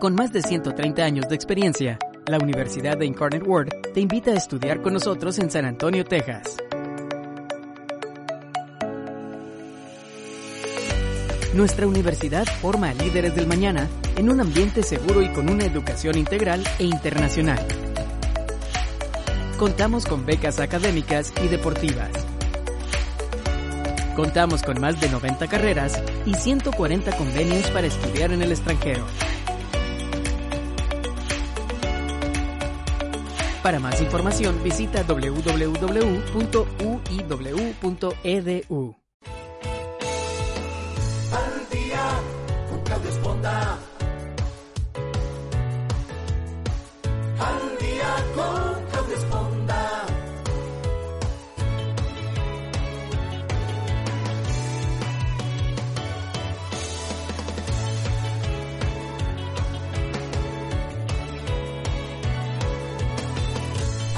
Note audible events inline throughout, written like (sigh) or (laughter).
Con más de 130 años de experiencia, la Universidad de Incarnate Word te invita a estudiar con nosotros en San Antonio, Texas. Nuestra universidad forma a líderes del mañana en un ambiente seguro y con una educación integral e internacional. Contamos con becas académicas y deportivas. Contamos con más de 90 carreras y 140 convenios para estudiar en el extranjero. Para más información visita www.uiw.edu.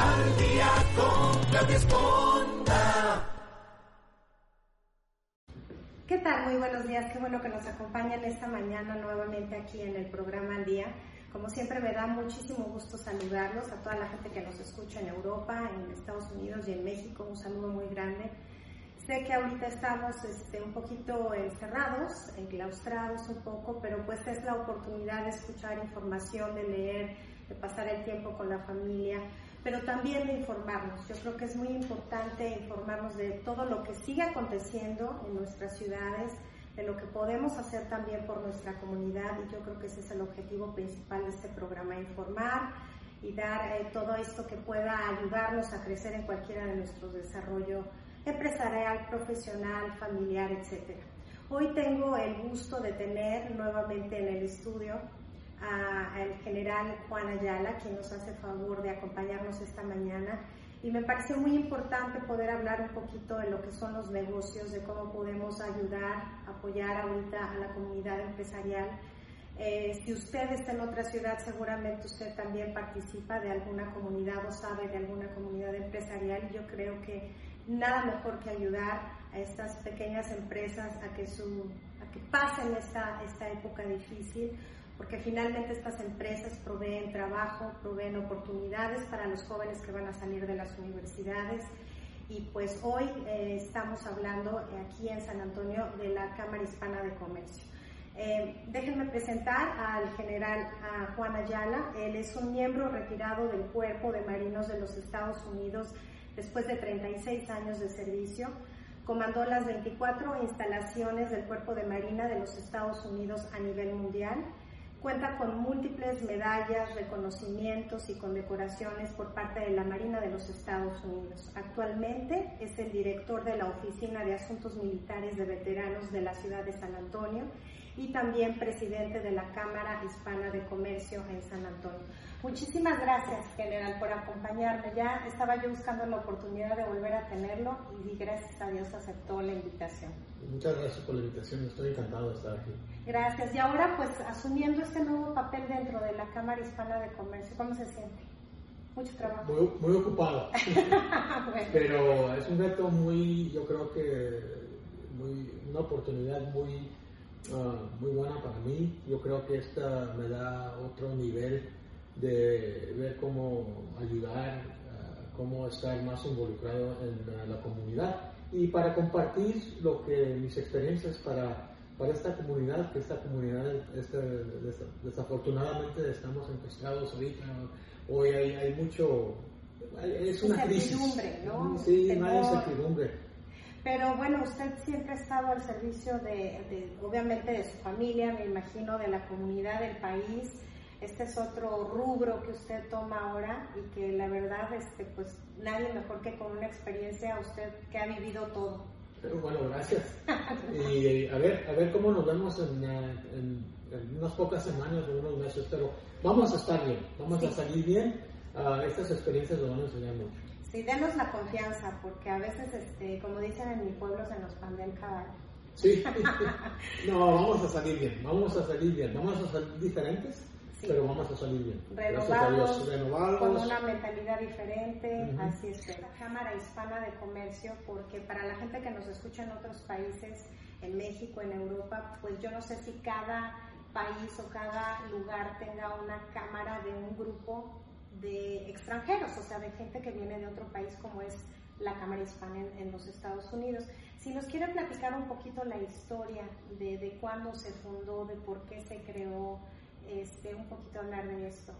Al día con Claudia. ¿Qué tal? Muy buenos días. Qué bueno que nos acompañan esta mañana nuevamente aquí en el programa Al Día. Como siempre me da muchísimo gusto saludarlos a toda la gente que nos escucha en Europa, en Estados Unidos y en México. Un saludo muy grande. Sé que ahorita estamos este, un poquito encerrados, enclaustrados un poco, pero pues es la oportunidad de escuchar información, de leer, de pasar el tiempo con la familia, pero también de informarnos. Yo creo que es muy importante informarnos de todo lo que sigue aconteciendo en nuestras ciudades, de lo que podemos hacer también por nuestra comunidad y yo creo que ese es el objetivo principal de este programa, informar y dar eh, todo esto que pueda ayudarnos a crecer en cualquiera de nuestros desarrollos empresarial, profesional, familiar, etc. Hoy tengo el gusto de tener nuevamente en el estudio al general Juan Ayala, quien nos hace favor de acompañarnos esta mañana. Y me pareció muy importante poder hablar un poquito de lo que son los negocios, de cómo podemos ayudar, apoyar ahorita a la comunidad empresarial. Eh, si usted está en otra ciudad, seguramente usted también participa de alguna comunidad o sabe de alguna comunidad empresarial. Yo creo que nada mejor que ayudar a estas pequeñas empresas a que, su, a que pasen esta, esta época difícil porque finalmente estas empresas proveen trabajo, proveen oportunidades para los jóvenes que van a salir de las universidades. Y pues hoy eh, estamos hablando aquí en San Antonio de la Cámara Hispana de Comercio. Eh, déjenme presentar al general a Juan Ayala. Él es un miembro retirado del Cuerpo de Marinos de los Estados Unidos después de 36 años de servicio. Comandó las 24 instalaciones del Cuerpo de Marina de los Estados Unidos a nivel mundial. Cuenta con múltiples medallas, reconocimientos y condecoraciones por parte de la Marina de los Estados Unidos. Actualmente es el director de la Oficina de Asuntos Militares de Veteranos de la ciudad de San Antonio y también presidente de la Cámara Hispana de Comercio en San Antonio. Muchísimas gracias, general, por acompañarme. Ya estaba yo buscando la oportunidad de volver a tenerlo y gracias a Dios aceptó la invitación. Muchas gracias por la invitación, estoy encantado de estar aquí. Gracias. Y ahora, pues, asumiendo este nuevo papel dentro de la Cámara Hispana de Comercio, ¿cómo se siente? Mucho trabajo. Muy, muy (laughs) Bueno, pero es un reto muy, yo creo que, muy, una oportunidad muy, ah, muy buena para mí. Yo creo que esta me da otro nivel de ver cómo ayudar, ah, cómo estar más involucrado en ah, la comunidad y para compartir lo que mis experiencias para, para esta comunidad, que esta comunidad, este, des- desafortunadamente estamos encostados ahorita, hoy hay, hay mucho, es una crisis. ¿no? Sí, Temor. incertidumbre. Pero bueno, usted siempre ha estado al servicio de, de, obviamente, de su familia, me imagino, de la comunidad, del país. Este es otro rubro que usted toma ahora y que la verdad, este, pues nadie mejor que con una experiencia, usted que ha vivido todo. Pero bueno, gracias. Y a ver, a ver cómo nos vemos en, eh, en- en unas pocas semanas o unos meses, pero vamos a estar bien, vamos a Sí. salir bien. Ah, estas experiencias nos van a enseñar mucho. Sí, denos la confianza, porque a veces, este, como dicen en mi pueblo, se nos pandea el caballo. Sí, (laughs) no, vamos a salir bien, vamos a salir bien, vamos a salir diferentes, Sí. pero vamos a salir bien. Renovados, con una mentalidad diferente, así es. que La Cámara Hispana de Comercio, porque para la gente que nos escucha en otros países, en México, en Europa, pues yo no sé si cada país o cada lugar tenga una cámara de un grupo de extranjeros, o sea, de gente que viene de otro país como es la Cámara Hispana en, los Estados Unidos. Si nos quiere platicar un poquito la historia de, de cuándo se fundó, de por qué se creó, este, un poquito hablar de esto.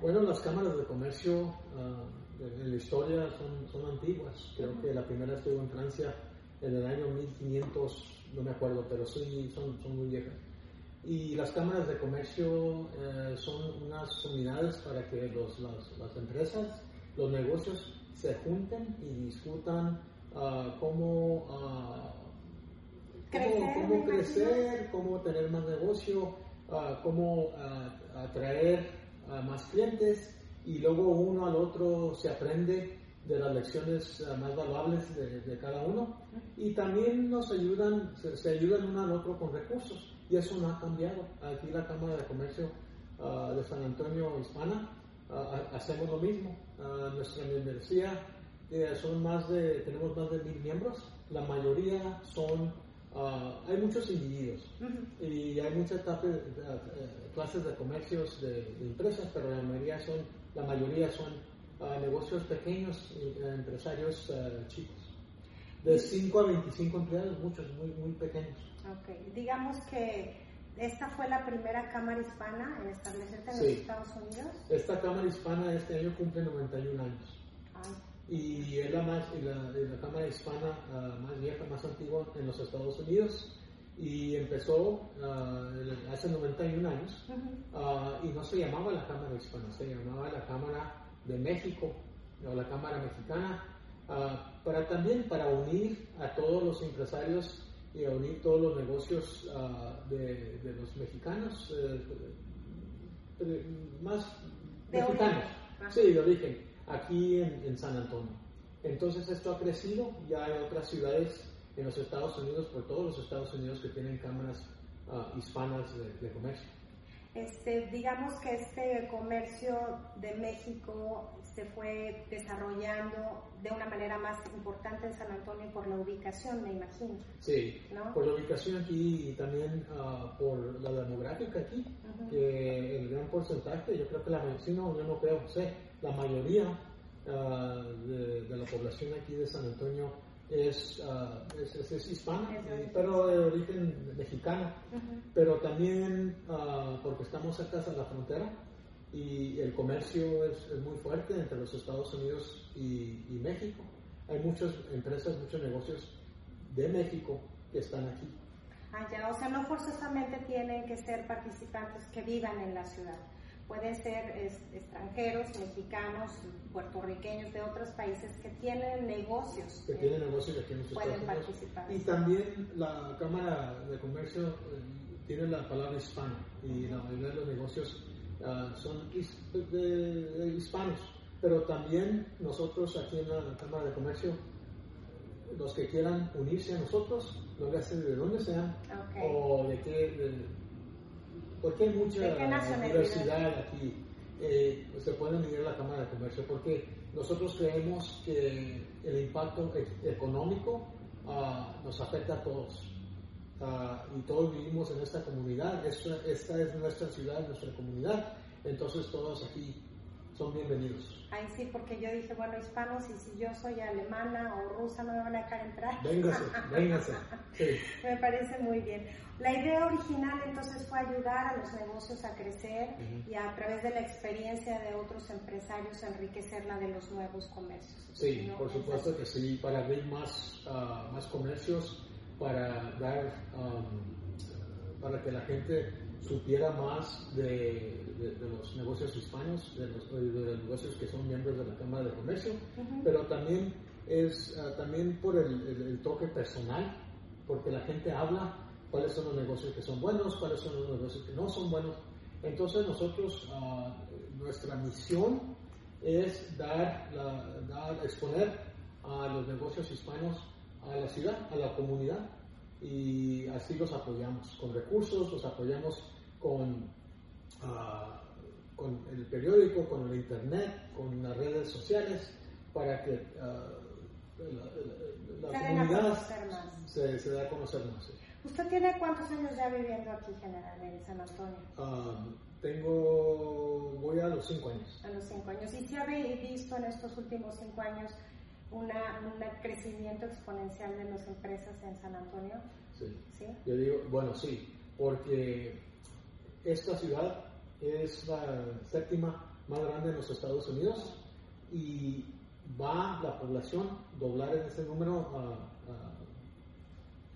Bueno, las cámaras de comercio ah, en la historia son, son antiguas. Creo que la primera estuvo en Francia en el año 1500, no me acuerdo, pero sí son, son muy viejas. Y las cámaras de comercio eh, son unas unidades para que los, las, empresas, los negocios se junten y discutan uh, cómo, crecer, cómo, crecer, cómo tener más negocio, cómo atraer más clientes y luego uno al otro se aprende de las lecciones más valuables de, cada uno y también nos ayudan, se, ayudan uno al otro con recursos y eso no ha cambiado. Aquí la Cámara de Comercio de San Antonio Hispana hacemos lo mismo. nuestra membresía eh, son más de, tenemos más de mil miembros, la mayoría son Ah, hay muchos individuos y hay muchas eh, clases de comercios de, empresas, pero la mayoría son, la mayoría son ah, negocios pequeños, eh, empresarios ah, chicos. De 5 a 25 empleados, muchos muy, muy pequeños. Ok, digamos que esta fue la primera cámara hispana en establecerse en los Estados Unidos. Esta cámara hispana este año cumple 91 años y es la, más, la, la Cámara Hispana ah, más vieja, más antigua en los Estados Unidos. Y empezó uh, hace 91 años uh, y no se llamaba la Cámara Hispana, se llamaba la Cámara de México o la Cámara Mexicana. Para también para unir a todos los empresarios y a unir todos los negocios de, de, los mexicanos eh, más mexicanos, sí, de origen aquí en, San Antonio. Entonces esto ha crecido, ya hay otras ciudades en los Estados Unidos, por todos los Estados Unidos que tienen cámaras ah, hispanas de, comercio. Este, digamos que este comercio de México se fue desarrollando de una manera más importante en San Antonio por la ubicación, me imagino. Sí, por la ubicación aquí y también ah, por la demográfica aquí, que el gran porcentaje, yo creo que la medicina, yo no creo, sé, la mayoría ah, de, la población aquí de San Antonio es, uh, es, hispana, pero de origen mexicano, pero también uh, porque estamos cerca de la frontera y el comercio es, muy fuerte entre los Estados Unidos y, y, México. Hay muchas empresas, muchos negocios de México que están aquí. Ah, ya, o sea, no forzosamente tienen que ser participantes que vivan en la ciudad pueden ser extranjeros, mexicanos, puertorriqueños de otros países que tienen negocios. Que tienen negocios aquí en Pueden participar. Y también la Cámara de Comercio eh, tiene la palabra hispano y la mayoría de los negocios uh, son hispanos. Pero también nosotros aquí en la Cámara de Comercio, los que quieran unirse a nosotros, no le hacen de dónde sean o de qué porque hay mucha diversidad aquí. Eh, se pueden unir a la Cámara de Comercio porque nosotros creemos que el impacto e-, económico ah, nos afecta a todos. Ah, y todos vivimos en esta comunidad, esta, esta es nuestra ciudad, nuestra comunidad, entonces todos aquí son bienvenidos. Ay, sí, porque yo dije, bueno, hispanos, y si yo soy alemana o rusa, no me van a dejar entrar. Véngase, (laughs) véngase. Sí. me parece muy bien. La idea original entonces fue ayudar a los negocios a crecer y a través de la experiencia de otros empresarios enriquecer la de los nuevos comercios. Sí, por supuesto que sí, para abrir más, uh, más comercios, para dar, um, para que la gente supiera más de, los negocios hispanos, de los, negocios que son miembros de la Cámara de Comercio, pero también es uh, también por el toque personal, porque la gente habla cuáles son los negocios que son buenos, cuáles son los negocios que no son buenos. Entonces nosotros, ah, nuestra misión es dar, dar, exponer a los negocios hispanos a la ciudad, a la comunidad, y así los apoyamos con recursos, los apoyamos con, ah, con el periódico, con el internet, con las redes sociales, para que uh, la, comunidad se, se dé a conocer más. ¿Usted tiene cuántos años ya viviendo aquí, general, en San Antonio? Ah, tengo, voy a los cinco años. A los cinco años. ¿Y si ha visto en estos últimos cinco años un crecimiento exponencial de las empresas en San Antonio? Sí. ¿Sí? Yo digo, bueno, sí, porque esta ciudad es la séptima más grande en los Estados Unidos y va la población doblar en ese número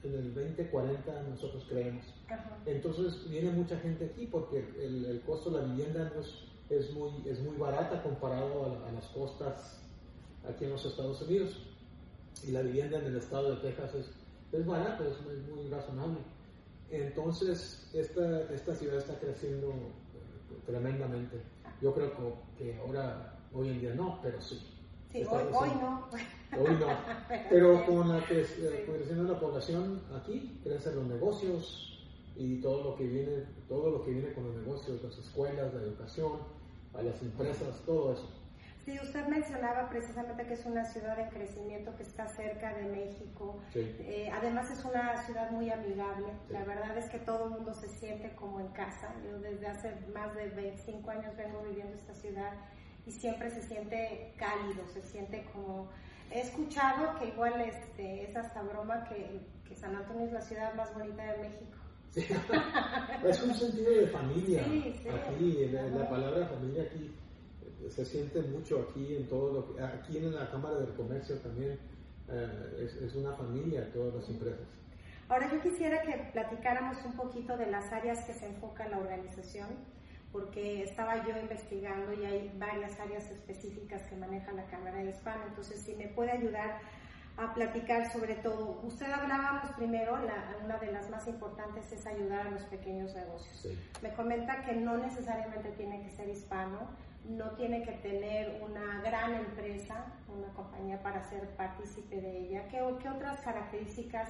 en el 2040 nosotros creemos. Entonces viene mucha gente aquí porque el, costo de la vivienda es, muy, es muy barata comparado a, las costas aquí en los Estados Unidos. Y la vivienda en el estado de Texas es, es barata, es muy, razonable. Entonces esta, esta ciudad está creciendo eh, tremendamente. Yo creo que, ahora, hoy en día no, pero sí. Sí, hoy, hoy, no. Hoy no. (laughs) Pero con la que, eh, creciendo la población aquí, crecen los negocios y todo lo que viene, todo lo que viene con los negocios, las escuelas, la educación, a las empresas, todo eso. Sí, usted mencionaba precisamente que es una ciudad de crecimiento que está cerca de México. Eh, además es una ciudad muy amigable. La verdad es que todo el mundo se siente como en casa. Yo desde hace más de 25 años vengo viviendo esta ciudad y siempre se siente cálido, se siente como... He escuchado que igual este, es hasta broma que, que San Antonio es la ciudad más bonita de México. (laughs) es un sentido de familia. aquí, la, palabra familia aquí se siente mucho aquí en todo lo que, aquí en la Cámara del Comercio también eh, es, una familia todas las empresas. Ahora yo quisiera que platicáramos un poquito de las áreas que se enfoca la organización, porque estaba yo investigando y hay varias áreas específicas que maneja la Cámara de Hispano, entonces si me puede ayudar a platicar sobre todo. Usted hablábamos primero, una de las más importantes es ayudar a los pequeños negocios. Me comenta que no necesariamente tiene que ser hispano, no tiene que tener una gran empresa, una compañía para ser partícipe de ella. ¿Qué, ¿Qué, otras características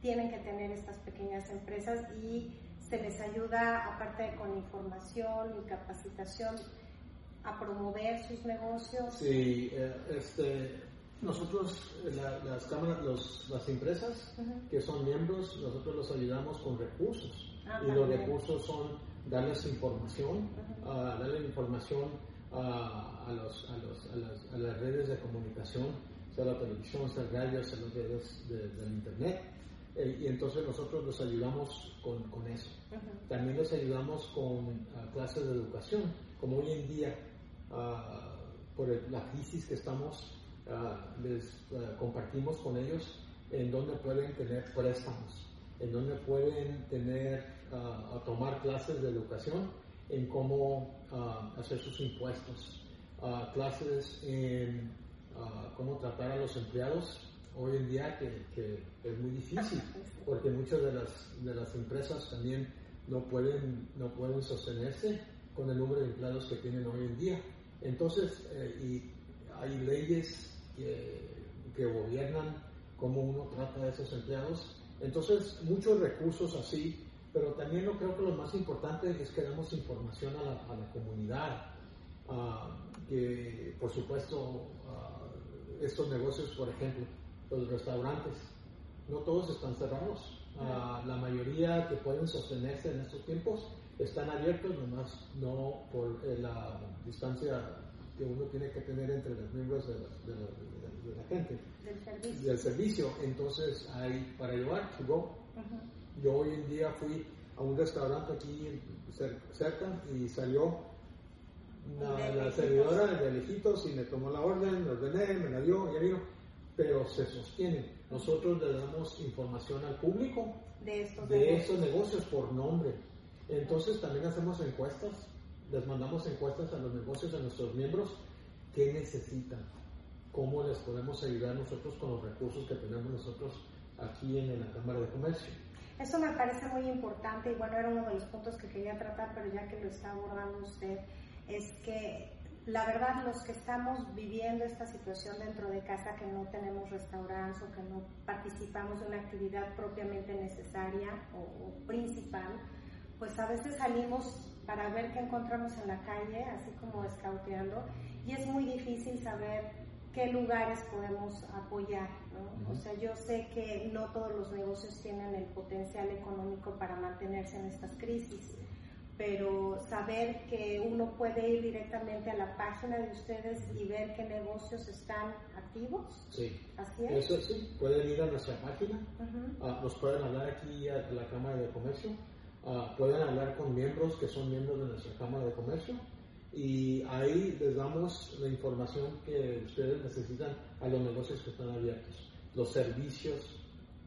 tienen que tener estas pequeñas empresas? Y se les ayuda, aparte con información y capacitación, a promover sus negocios. Sí, eh, este, nosotros, las cámaras, las empresas que son miembros, nosotros los ayudamos con recursos. Ah, y los recursos son darles información, darle información a, los, a, los, a, las, a, las, redes de comunicación, sea la televisión, sea radio, sea las redes de, del internet. Eh, y entonces nosotros los ayudamos con, con eso. También los ayudamos con clases de educación, como hoy en día, por la crisis que estamos, les compartimos con ellos en donde pueden tener préstamos, en donde pueden tener a, tomar clases de educación en cómo hacer sus impuestos, clases en cómo tratar a los empleados hoy en día que, es muy difícil porque muchas de las, de las empresas también no pueden, no pueden sostenerse con el número de empleados que tienen hoy en día. Entonces, eh, y hay leyes que, que, gobiernan cómo uno trata a esos empleados. Entonces, muchos recursos así pero también lo creo que lo más importante es que damos información a la, comunidad, ah, que por supuesto ah, estos negocios, por ejemplo, los restaurantes, no todos están cerrados, ah, la mayoría que pueden sostenerse en estos tiempos están abiertos, nomás no por eh, la distancia que uno tiene que tener entre los miembros de la, gente. Del servicio. Del servicio. Entonces, hay para llevar, to go. Yo hoy en día fui a un restaurante aquí cerca y salió la servidora de lejitos y me tomó la orden, me ordené, me la dio, ya vino, pero se sostiene. Nosotros le damos información al público de estos, de negocios. estos negocios por nombre. Entonces también hacemos encuestas, les mandamos encuestas a los negocios, a nuestros miembros, qué necesitan, cómo les podemos ayudar nosotros con los recursos que tenemos nosotros aquí en la Cámara de Comercio. Eso me parece muy importante y bueno, era uno de los puntos que quería tratar, pero ya que lo está abordando usted, es que la verdad los que estamos viviendo esta situación dentro de casa, que no tenemos restaurantes o que no participamos de una actividad propiamente necesaria o, principal, pues a veces salimos para ver qué encontramos en la calle, así como escauteando, y es muy difícil saber qué lugares podemos apoyar. ¿no? O sea, yo sé que no todos los negocios tienen el potencial económico para mantenerse en estas crisis, pero saber que uno puede ir directamente a la página de ustedes y ver qué negocios están activos. Sí. Así es. Eso sí, pueden ir a nuestra página, ah, nos pueden hablar aquí a la Cámara de Comercio, ah, pueden hablar con miembros que son miembros de nuestra Cámara de Comercio y ahí les damos la información que ustedes necesitan a los negocios que están abiertos, los servicios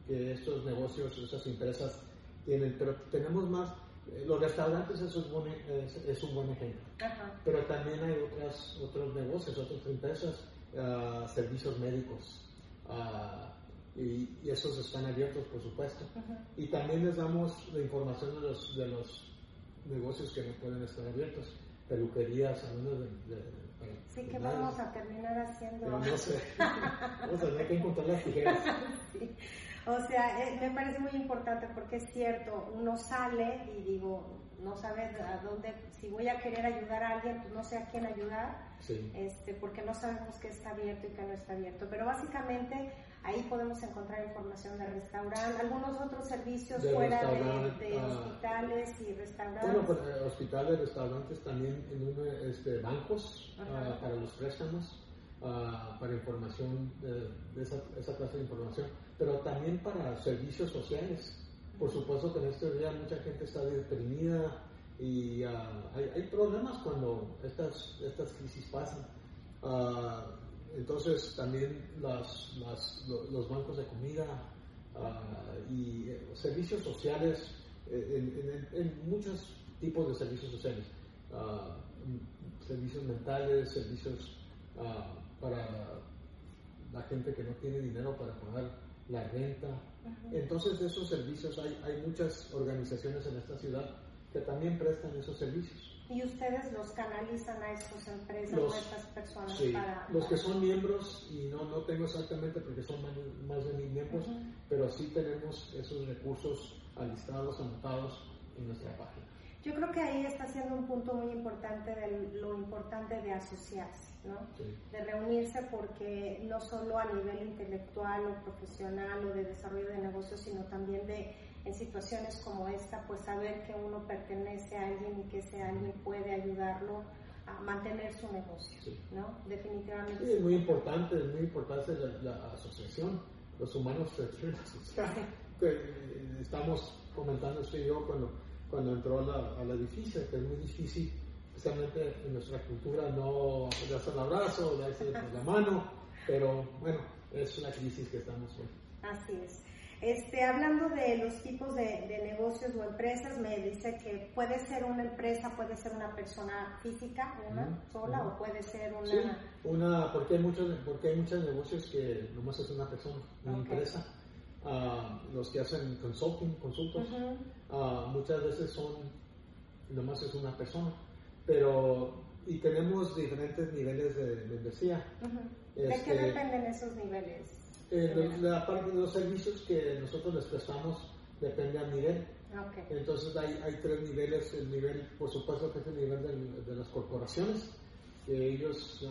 que estos negocios, estas empresas tienen, pero tenemos más, eh, los restaurantes es un buen, es, un buen ejemplo, pero también hay otras, otros negocios, otras empresas, ah, servicios médicos. Uh, y, esos están abiertos, por supuesto. Y también les damos la información de los, de los negocios que no pueden estar abiertos peluquerías, salones de, de, Sí, que vamos a terminar haciendo. no sé. (laughs) vamos a tener que encontrar las tijeras. sí. O sea, eh, me parece muy importante porque es cierto, uno sale y digo, no sabes a dónde, si voy a querer ayudar a alguien, pues no sé a quién ayudar, este, porque no sabemos qué está abierto y qué no está abierto. Pero básicamente ahí podemos encontrar información de restaurante, algunos otros servicios fuera de, ah, hospitales y restaurantes. Bueno, pues, eh, hospitales, restaurantes, también en uno, este, bancos uh, para los préstamos. Uh, para información, de, de esa, esa clase de información, pero también para servicios sociales por supuesto que en este día mucha gente está deprimida y ah, hay, problemas cuando estas, estas crisis pasan. Ah, entonces también las, los bancos de comida ah, y eh, servicios sociales, eh, en, muchos tipos de servicios sociales, servicios mentales, servicios para la gente que no tiene dinero para pagar la renta, entonces, de esos servicios hay, hay muchas organizaciones en esta ciudad que también prestan esos servicios. ¿Y ustedes los canalizan a estas empresas o a estas personas? Sí, los que son miembros, y no, no tengo exactamente porque son más, de mil miembros, pero sí tenemos esos recursos alistados, anotados en nuestra página. Yo creo que ahí está siendo un punto muy importante de lo importante de asociarse, ¿no? De reunirse porque no solo a nivel intelectual o profesional o de desarrollo de negocios, sino también de en situaciones como esta, pues saber que uno pertenece a alguien y que ese alguien puede ayudarlo a mantener su negocio, ¿no? Definitivamente. Sí, es muy importante, es muy importante la, asociación, los humanos se Estamos comentando usted y yo cuando cuando entró al edificio, que es muy difícil, especialmente en nuestra cultura, no darse el abrazo, darse la mano, pero bueno, es la crisis que estamos hoy. Así es. Este, hablando de los tipos de, negocios o empresas, me dice que puede ser una empresa, puede ser una persona física, una sola, o puede ser una... Sí, una, porque hay muchos, porque hay muchos negocios que nomás es una persona, una empresa. Los que hacen consulting, consultos, muchas veces son, nomás es una persona, pero, y tenemos diferentes niveles de membresía. ¿De qué este, dependen esos niveles? Eh, la parte de los servicios que nosotros les prestamos depende al nivel. Entonces hay, hay, tres niveles, el nivel, por supuesto que es el nivel de las corporaciones, que ellos,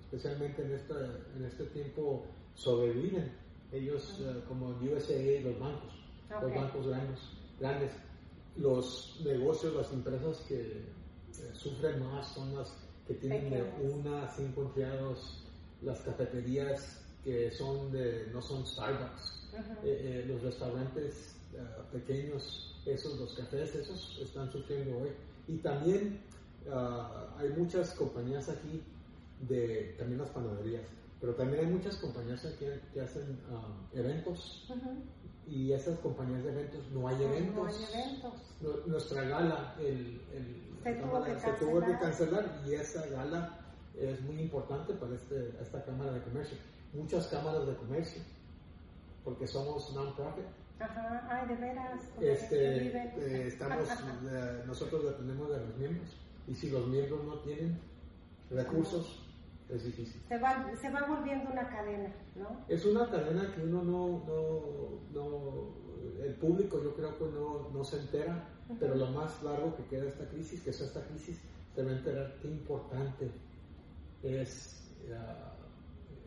especialmente en, esta, en este tiempo, sobreviven ellos, uh, como USA, los bancos, los bancos grandes, grandes, los negocios, las empresas que sufren más son las que tienen de una a cinco empleados, las cafeterías que son de, no son Starbucks, eh, eh, los restaurantes pequeños, esos, los cafés, esos están sufriendo hoy. Y también hay muchas compañías aquí de también las panaderías pero también hay muchas compañías que, que hacen um, eventos y esas compañías de eventos no hay eventos. No hay eventos. nuestra gala el, el se, tuvo que, cancelar y esa gala es muy importante para este, esta Cámara de Comercio. Muchas cámaras de comercio, porque somos non-profit. Ajá, ay, de veras. Este, eh, estamos, (laughs) nosotros dependemos de los miembros y si los miembros no tienen recursos, es difícil. Se va, se va volviendo una cadena, ¿no? Es una cadena que uno no, no, no el público yo creo que no, no se entera, pero lo más largo que queda esta crisis, que es esta crisis, se va a enterar qué importante es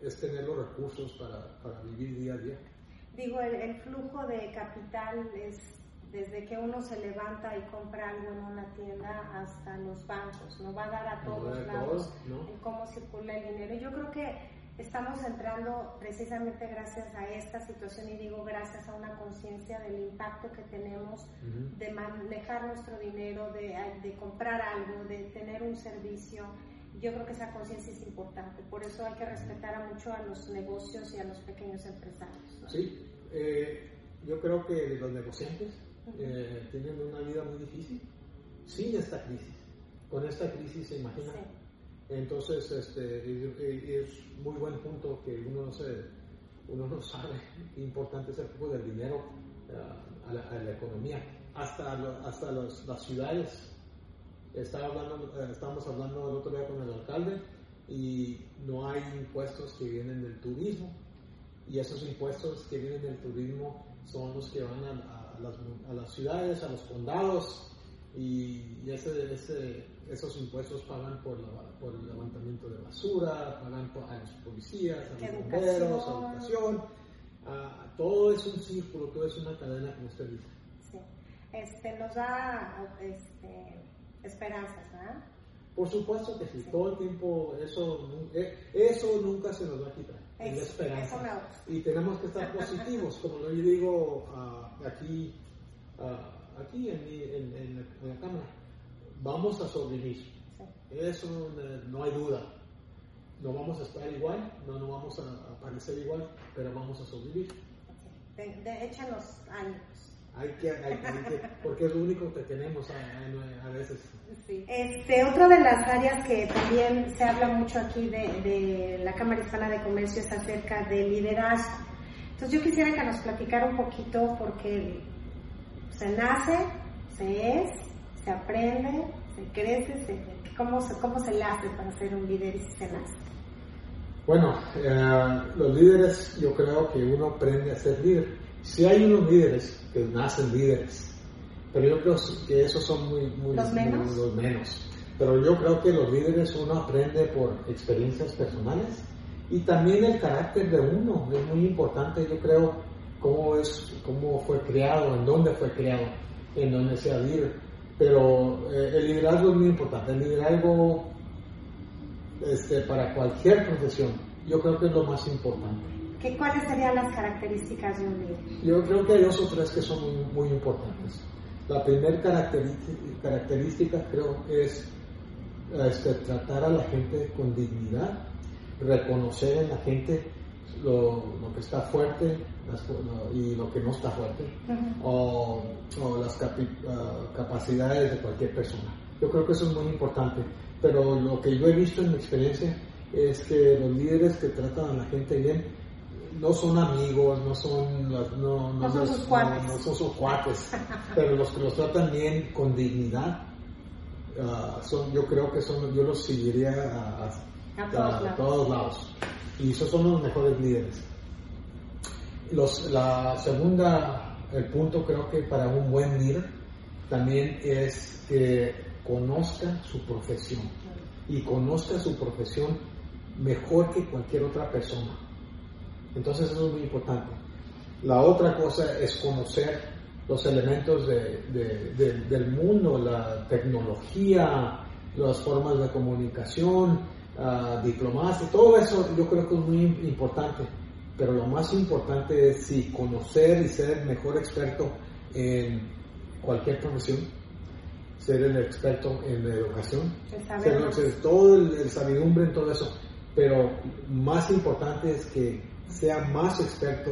es tener los recursos para, para vivir día a día. Digo, el, el, flujo de capital es desde que uno se levanta y compra algo en una tienda hasta los bancos, no va a dar a todos no lados todo, ¿no? en cómo circula el dinero. Yo creo que estamos entrando precisamente gracias a esta situación y digo gracias a una conciencia del impacto que tenemos Uh -huh. de manejar nuestro dinero, de, de, comprar algo, de tener un servicio. Yo creo que esa conciencia es importante, por eso hay que respetar a mucho a los negocios y a los pequeños empresarios. ¿no? Sí, eh, yo creo que los negociantes uh -huh. eh, tienen una vida muy difícil sin esta crisis. Con esta crisis, se imagina. Sí. Entonces, este, es muy buen punto que uno no, se, uno no (laughs) sabe importante es el flujo del dinero uh, a, la, economía. Hasta, hasta los, las ciudades. Estaba hablando, uh, estábamos hablando el otro día con el alcalde y no hay impuestos que vienen del turismo. Y esos impuestos que vienen del turismo son los que van a, a, las, a las, ciudades, a los condados, y, y ese, ese, esos impuestos pagan por, la, por, el levantamiento de basura, pagan por, a los policías, a los bomberos, a educación. A, todo es un círculo, todo es una cadena, como usted dice. Sí. Este, nos da este, esperanzas, ¿verdad? Por supuesto que sí, sí. todo el tiempo eso, eh, eso nunca se nos va a quitar. Es, la esperanza. Y tenemos que estar positivos, como yo digo uh, aquí. Uh, aquí en, en, en, en, la cámara, vamos a sobrevivir. Sí. Eso no hay duda. No vamos a estar igual, no, no vamos a, a parecer igual, pero vamos a sobrevivir. De, de, échanos ánimos. Hay que, hay, hay que, porque es lo único que tenemos a, a, veces. Sí. Este, otra de las áreas que también se habla mucho aquí de, de la Cámara Hispana de Comercio es acerca del liderazgo. Entonces yo quisiera que nos platicara un poquito porque se nace, se es, se aprende, se crece, se, ¿cómo, se, ¿cómo se le hace para ser un líder y si se nace? Bueno, eh, los líderes, yo creo que uno aprende a ser líder. Si hay unos líderes que nacen líderes, pero yo creo que esos son muy, muy los menos. Muy, los menos. Pero yo creo que los líderes uno aprende por experiencias personales y también el carácter de uno es muy importante, yo creo, cómo es, cómo fue creado, en dónde fue creado, en dónde sea líder. Pero eh, el liderazgo es muy importante. El liderazgo este, para cualquier profesión, yo creo que es lo más importante. ¿Qué, ¿Cuáles serían las características de un líder? Yo creo que hay dos o tres que son muy, muy importantes. La primera característica, creo es este, tratar a la gente con dignidad, reconocer en la gente lo, lo que está fuerte las, y lo que no está fuerte, uh -huh. o, o, las capi, uh, capacidades de cualquier persona. Yo creo que eso es muy importante, pero lo que yo he visto en mi experiencia es que los líderes que tratan a la gente bien no son amigos, no son, no, no, no son, sus cuates, no, son sus cuates (laughs) pero los que los tratan bien con dignidad, uh, son, yo creo que son, yo los seguiría a, a, a, todos, a todos lados y esos son los mejores líderes. Los, la segunda, el punto creo que para un buen líder también es que conozca su profesión y conozca su profesión mejor que cualquier otra persona. Entonces eso es muy importante. La otra cosa es conocer los elementos de, de, de, del mundo, la tecnología, las formas de comunicación, uh, diplomacia, todo eso yo creo que es muy importante. Pero lo más importante es sí, conocer y ser el mejor experto en cualquier profesión, ser el experto en la educación, ser, ser, todo el, el sabidumbre en todo eso. Pero más importante es que sea más experto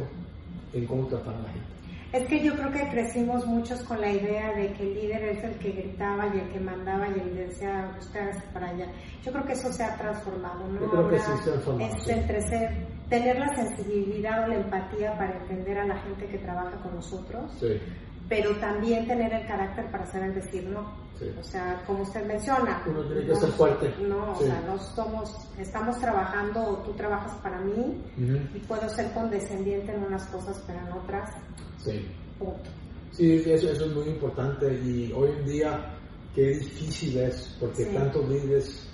en cómo tratar a la gente. Es que yo creo que crecimos muchos con la idea de que el líder es el que gritaba y el que mandaba y el que decía ustedes para allá. Yo creo que eso se ha transformado, ¿no? Yo creo Ahora que sí se ha transformado. Es sí. entre ser, tener la sensibilidad o la empatía para entender a la gente que trabaja con nosotros, Sí, pero también tener el carácter para saber decir no. sí. O sea, como usted menciona, Uno tiene que no- ser fuerte. No, o sea, no somos, estamos trabajando o tú trabajas para mí y puedo ser condescendiente en unas cosas, pero en otras, sí. punto. Sí, eso, eso es muy importante y hoy en día qué difícil es porque Sí. tantos líderes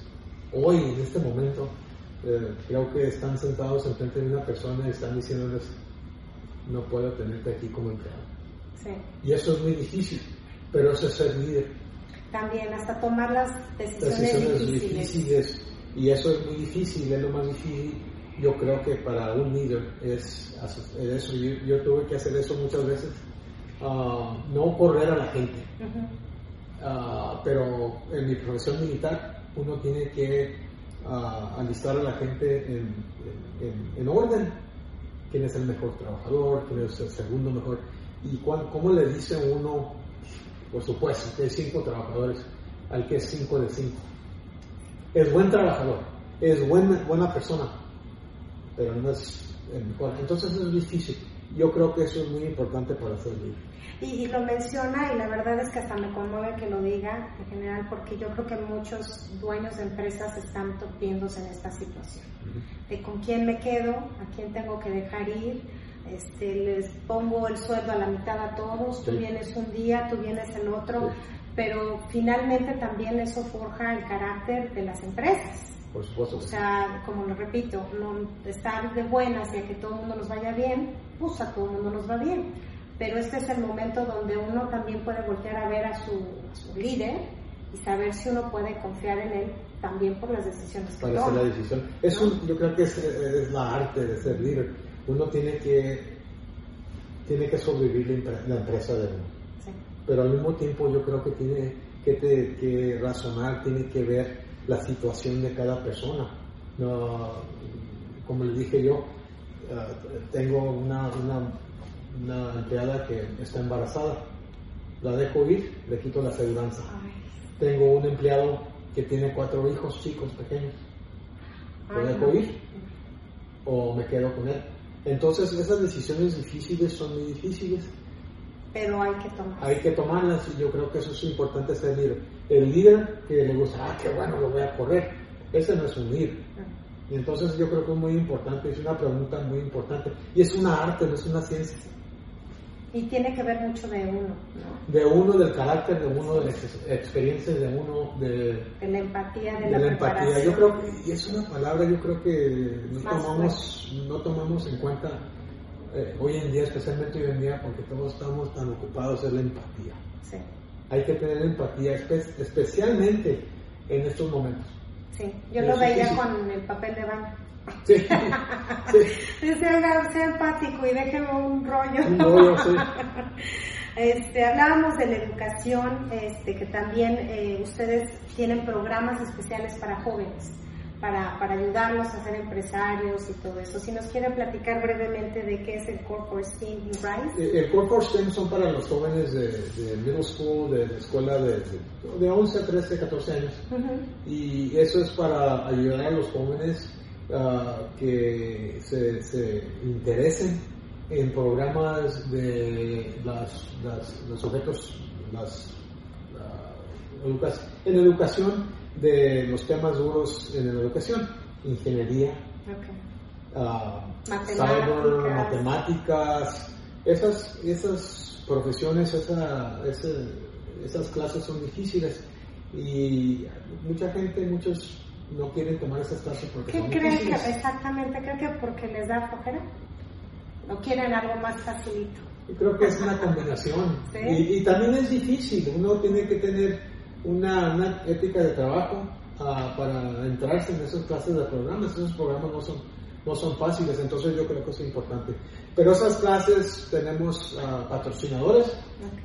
hoy en este momento eh, creo que están sentados enfrente de una persona y están diciéndoles, no puedo tenerte aquí como empleado. Sí. Y eso es muy difícil, pero eso es ser líder. También, hasta tomar las decisiones, Decisiones difíciles. difíciles. Y eso es muy difícil, es lo más difícil. Yo creo que para un líder es eso. Yo, yo tuve que hacer eso muchas veces. Ah, no correr a la gente. Ujú. Ah, pero en mi profesión militar uno tiene que ah, alistar a la gente en, en- en orden. ¿Quién es el mejor trabajador? ¿Quién es el segundo mejor? ¿Y cuán- cómo le dice uno, por supuesto, que hay cinco trabajadores al que es cinco de cinco? Es buen trabajador, es buena, buena persona, pero no es el mejor. Entonces es difícil. Yo creo que eso es muy importante para ser líder. Y, y lo menciona y la verdad es que hasta me conmueve que lo diga en general porque yo creo que muchos dueños de empresas están viéndose en esta situación. De con quién me quedo, a quién tengo que dejar ir, este, les pongo el sueldo a la mitad a todos, tú Sí. vienes un día, tú vienes el otro, Sí. pero finalmente también eso forja el carácter de las empresas. Por supuesto. O sea, como lo repito, no estar de buenas y a que todo el mundo nos vaya bien, pues a todo el mundo nos va bien. Pero este es el momento donde uno también puede voltear a ver a su, a su líder y saber si uno puede confiar en él también por las decisiones que para hacer toma. la decisión. Es un- yo creo que es, es la arte de ser líder. Uno tiene que tiene que sobrevivir la empresa de uno, Sí. pero al mismo tiempo yo creo que tiene que, te- que razonar, tiene que ver la situación de cada persona. No, como le dije yo, eh, tengo una, una, una empleada que está embarazada, la dejo ir, le quito la aseguranza. Ay, Tengo un empleado que tiene cuatro hijos chicos pequeños. ¿Lo ay, dejo no. ir o me quedo con él? Entonces esas decisiones difíciles son muy difíciles. Pero hay que tomar. Hay que tomarlas y yo creo que eso es importante ser. El líder que le gusta, ah, qué bueno, lo voy a correr. Ese no es un líder. Y entonces yo creo que es muy importante, es una pregunta muy importante. Y es una arte, no es una ciencia. Y tiene que ver mucho de uno, ¿no? De uno, del carácter de uno, de las ex- experiencias de uno, de, De la empatía, de, de la, la empatía. Yo creo que, y es una palabra, yo creo que no Más tomamos, no tomamos en cuenta eh, hoy en día, especialmente hoy en día, porque todos estamos tan ocupados, es la empatía. Sí, Hay que tener empatía, espe- especialmente en estos momentos. sí. Yo lo veía sí. con el papel de baño. Sí, sí, (laughs) Decía, "Oiga, sea empático y déjeme un rollo. un rollo, sí. (laughs) Este, hablábamos de la educación, este, que también eh, ustedes tienen programas especiales para jóvenes, para, para ayudarlos a ser empresarios y todo eso. Si nos quieren platicar brevemente de qué es el Corporate STEAM Rise. Eh, El Core for STEM son para los jóvenes de, de middle school, de, de escuela de, de, de 11, 13, 14 años. Ujú. Y eso es para ayudar a los jóvenes ah, que se, se interesen en programas de las, las- los sujetos, las, ah, educa- en educación de los temas duros en la educación, ingeniería, ah, Matemáticas. cyber, matemáticas, esas, esas profesiones, esa, esas clases son difíciles y mucha gente, muchos no quieren tomar esas clases porque ¿Qué son creen que exactamente? ¿Creen que porque les da flojera? ¿O quieren algo más facilito? Yo creo que es una combinación (laughs) Sí. y, y también es difícil, uno tiene que tener una, una ética de trabajo ah, para entrarse en esas clases de programas, esos programas no son, no son fáciles, entonces yo creo que es importante. Pero esas clases tenemos ah, patrocinadores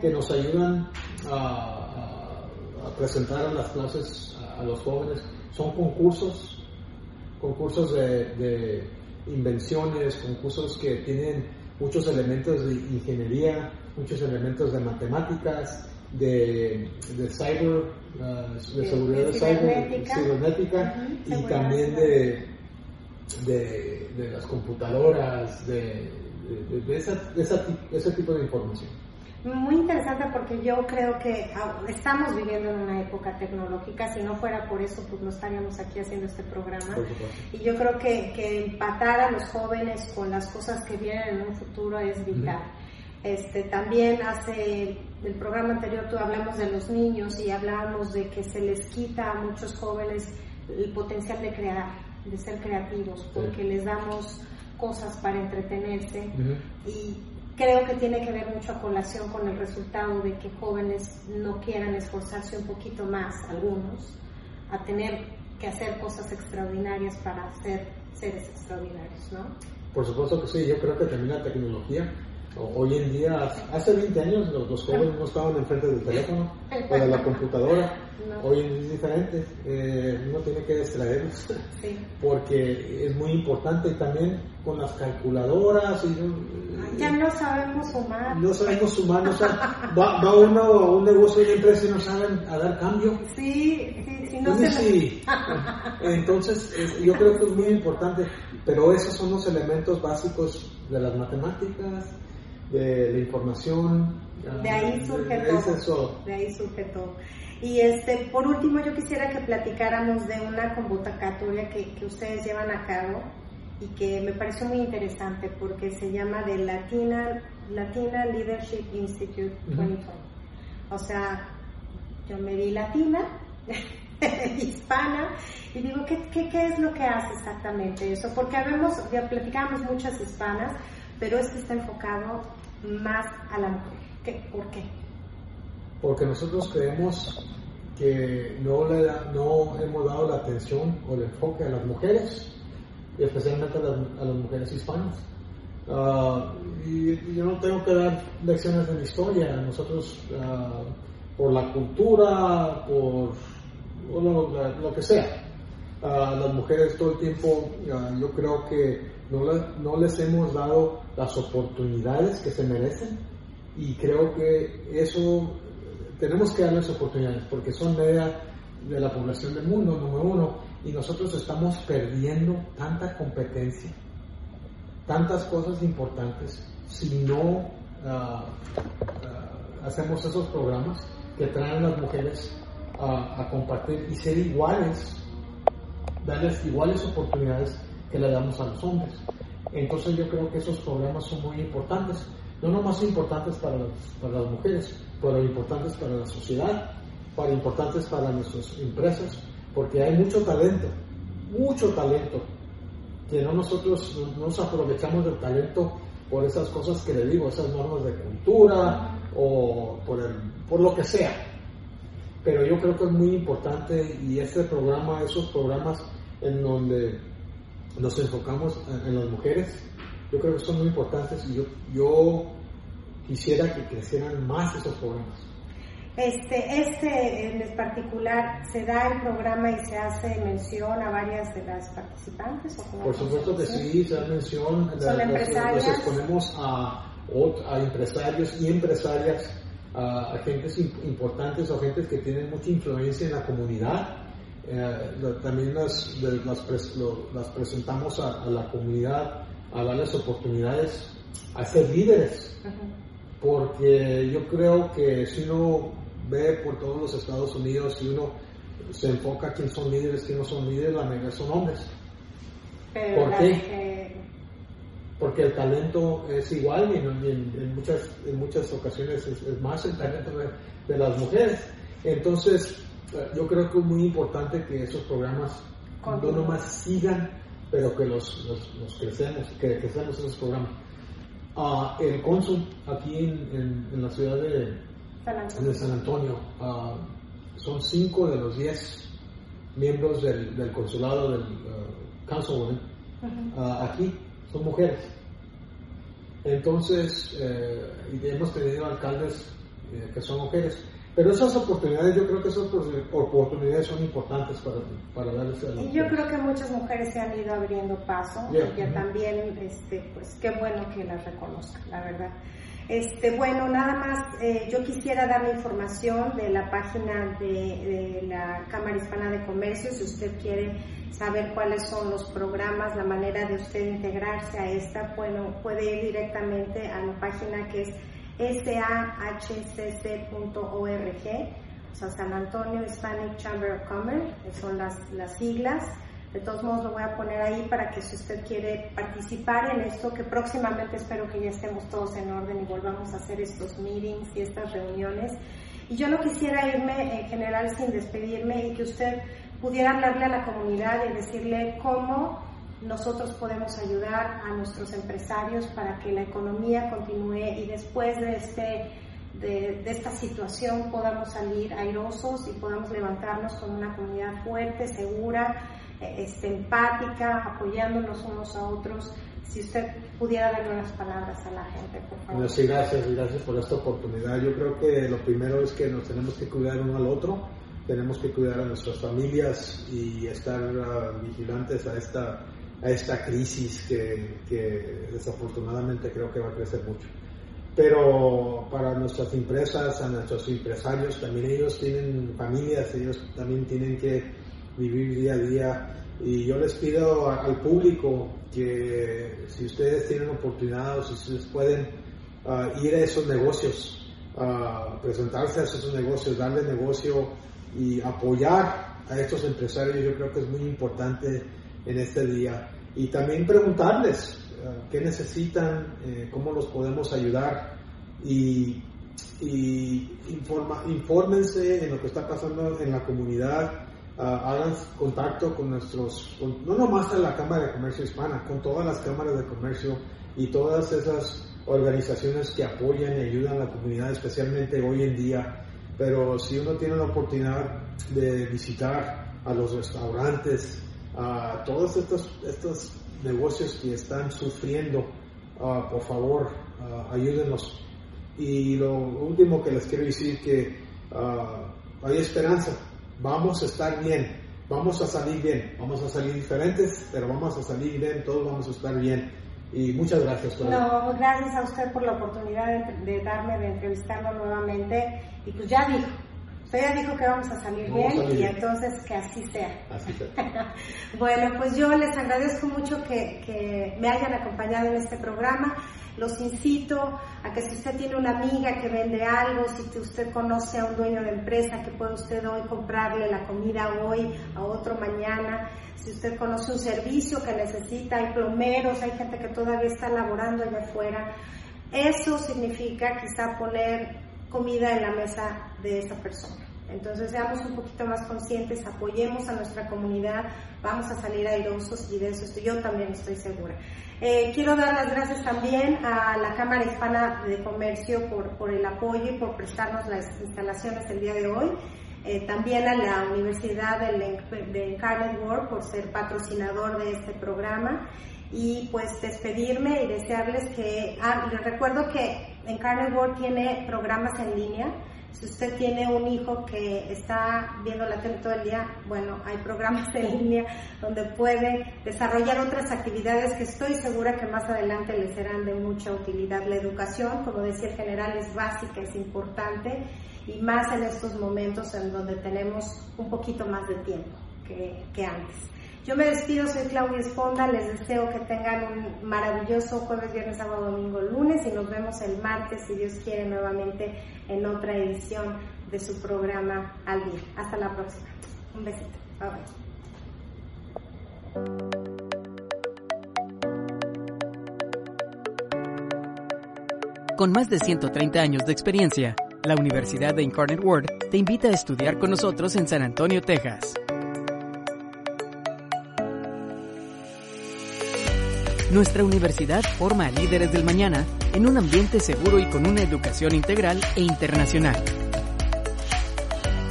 que nos ayudan a, a- a presentar las clases a, a los jóvenes. Son concursos, concursos de, de invenciones, concursos que tienen muchos elementos de ingeniería, muchos elementos de matemáticas, de, de cyber, ah, de, seguridad de cyber, cibernética. y también de, de, de las computadoras, de, de- esa- de esa ese tipo de información. Muy interesante porque yo creo que estamos viviendo en una época tecnológica, si no fuera por eso, pues no estaríamos aquí haciendo este programa. Y yo creo que, que empatar a los jóvenes con las cosas que vienen en un futuro es vital. Este, también hace el programa anterior tú hablamos de los niños y hablábamos de que se les quita a muchos jóvenes el potencial de crear, de ser creativos, porque les damos cosas para entretenerse. Y creo que tiene que ver mucho a colación con el resultado de que jóvenes no quieran esforzarse un poquito más, algunos, a tener que hacer cosas extraordinarias para ser seres extraordinarios, ¿no? Por supuesto que sí, yo creo que también la tecnología Hoy en día, hace 20 años los, jóvenes no estaban enfrente del teléfono o de la (laughs) computadora. Hoy es diferente, eh, uno tiene que distraerlos (laughs) porque es muy importante también con las calculadoras. Y, ya no sabemos sumar. No sabemos sumar, (laughs) va, uno a un negocio de empresa y no saben a dar cambio. Sí, sí, sí, no sé. Entonces, yo creo que es muy importante, pero esos son los elementos básicos de las matemáticas, de la información. De ahí surge todo. De ahí surge todo. Y este, por último, yo quisiera que platicáramos de una convocatoria que, que ustedes llevan a cabo y que me pareció muy interesante porque se llama de Latina, Latina Leadership Institute 2020. O sea, yo me di latina, (laughs) hispana, y digo, ¿qué, ¿qué, qué, es lo que hace exactamente eso? Porque habemos, ya platicamos muchas hispanas, pero este está enfocado más a la mujer. ¿Qué, ¿Por qué? Porque nosotros creemos que no, le no hemos dado la atención o el enfoque a las mujeres, especialmente a las, mujeres hispanas. Ah, y, yo no tengo que dar lecciones de la historia, nosotros uh, por la cultura, por, lo, que sea, uh, las mujeres todo el tiempo, yo creo que no, les hemos dado las oportunidades que se merecen y creo que eso tenemos que darles oportunidades porque son media de la población del mundo, número uno, y nosotros estamos perdiendo tanta competencia, tantas cosas importantes si no ah, ah, hacemos esos programas que traen a las mujeres a compartir y ser iguales, darles iguales oportunidades que le damos a los hombres. Entonces yo creo que esos programas son muy importantes, no nomás importantes para las, mujeres, pero importantes para la sociedad, para importantes para nuestras empresas, porque hay mucho talento, mucho talento, que no nosotros no nos aprovechamos del talento por esas cosas que le digo, esas normas de cultura o por, el, por lo que sea. Pero yo creo que es muy importante y este programa, esos programas en donde nos enfocamos en las mujeres, yo creo que son muy importantes y yo, yo quisiera que crecieran más esos programas. Este, este en particular, ¿se da el programa y se hace mención a varias de las participantes? Por supuesto que sí, se da mención. ¿Son empresarias? Nos exponemos a, a empresarios y empresarias, a, agentes importantes o agentes que tienen mucha influencia en la comunidad eh, también las, las, presentamos a, la comunidad a darles oportunidades a ser líderes. Porque yo creo que si uno ve por todos los Estados Unidos y uno se enfoca quién son líderes, quién no son líderes, la mayoría son hombres. ¿Por qué? Porque el talento es igual y en, muchas, en muchas ocasiones es, más el talento de las mujeres. Entonces, yo creo que es muy importante que esos programas no nomás sigan, pero que los, los, crecemos, que crecemos esos programas. Ah, el cónsul aquí en, en, la ciudad de San Antonio, ah, son cinco de los diez miembros del, del consulado del uh, council aquí son mujeres. Entonces, eh, hemos tenido alcaldes eh, que son mujeres. Pero esas oportunidades, yo creo que esas oportunidades son importantes para, para darles a Y yo creo que muchas mujeres se han ido abriendo paso y que también, este, pues qué bueno que las reconozcan, la verdad. Este, bueno, nada más, eh, yo quisiera dar la información de la página de, de, la Cámara Hispana de Comercio, si usted quiere saber cuáles son los programas, la manera de usted integrarse a esta, bueno, puede ir directamente a la página que es sahcc.org, o sea, San Antonio Hispanic Chamber of Commerce, son las, las siglas. De todos modos lo voy a poner ahí para que si usted quiere participar en esto, que próximamente espero que ya estemos todos en orden y volvamos a hacer estos meetings y estas reuniones. Y yo no quisiera irme en general sin despedirme y que usted pudiera hablarle a la comunidad y decirle cómo nosotros podemos ayudar a nuestros empresarios para que la economía continúe y después de, este, de, esta situación podamos salir airosos y podamos levantarnos como una comunidad fuerte, segura, este, empática, apoyándonos unos a otros. Si usted pudiera darle unas palabras a la gente, por favor. sí, gracias, gracias por esta oportunidad. Yo creo que lo primero es que nos tenemos que cuidar uno al otro, tenemos que cuidar a nuestras familias y estar ah, vigilantes a esta a esta crisis que, desafortunadamente creo que va a crecer mucho. Pero para nuestras empresas, a nuestros empresarios, también ellos tienen familias, ellos también tienen que vivir día a día. Y yo les pido al público que si ustedes tienen oportunidad o si ustedes pueden ah, ir a esos negocios, uh, presentarse a esos negocios, darle negocio y apoyar a estos empresarios, yo creo que es muy importante en este día. Y también preguntarles eh, qué necesitan, eh, cómo los podemos ayudar y, y informa, infórmense en lo que está pasando en la comunidad, ah, hagan contacto con nuestros, no nomás en la Cámara de Comercio Hispana, con todas las cámaras de comercio y todas esas organizaciones que apoyan y ayudan a la comunidad, especialmente hoy en día. Pero si uno tiene la oportunidad de visitar a los restaurantes, a todos estos, estos negocios que están sufriendo, uh, por favor, uh, ayúdenos. Y lo último que les quiero decir que uh, hay esperanza, vamos a estar bien, vamos a salir bien, vamos a salir diferentes, pero vamos a salir bien, todos vamos a estar bien. Y muchas gracias. No, gracias a usted por la oportunidad de, de darme de entrevistarlo nuevamente. Y pues ya dijo, Ya dijo que vamos a salir bien y entonces que así sea. Así sea. (laughs) bueno, pues yo les agradezco mucho que, que, me hayan acompañado en este programa. Los incito a que si usted tiene una amiga que vende algo, si usted conoce a un dueño de empresa que puede usted hoy comprarle la comida hoy, a otro mañana, si usted conoce un servicio que necesita, hay plomeros, hay gente que todavía está laborando allá afuera, eso significa quizá poner comida en la mesa de esa persona. Entonces seamos un poquito más conscientes, apoyemos a nuestra comunidad, vamos a salir airosos y de eso yo también estoy segura. Eh, quiero dar las gracias también a la Cámara Hispana de Comercio por, por el apoyo y por prestarnos las instalaciones el día de hoy. Eh, también a la Universidad de Incarnate World por ser patrocinador de este programa y pues despedirme y desearles que, ah, les recuerdo que Incarnate World tiene programas en línea, si usted tiene un hijo que está viendo la tele todo el día, bueno, hay programas (laughs) en línea donde puede desarrollar otras actividades que estoy segura que más adelante le serán de mucha utilidad. La educación, como decía el general, es básica, es importante y más en estos momentos en donde tenemos un poquito más de tiempo que antes. Yo me despido, soy Claudia Esponda, les deseo que tengan un maravilloso jueves, viernes, sábado, domingo, lunes y nos vemos el martes, si Dios quiere, nuevamente en otra edición de su programa Al Día. Hasta la próxima. Un besito. Bye Con más de 130 años de experiencia, la Universidad de Incarnate Word te invita a estudiar con nosotros en San Antonio, Texas. Nuestra universidad forma a líderes del mañana en un ambiente seguro y con una educación integral e internacional.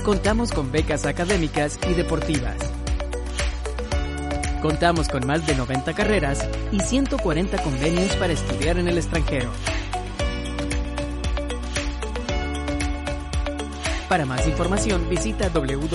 Contamos con becas académicas y deportivas. Contamos con más de 90 carreras y 140 convenios para estudiar en el extranjero. Para más información visita www.uiw.edu.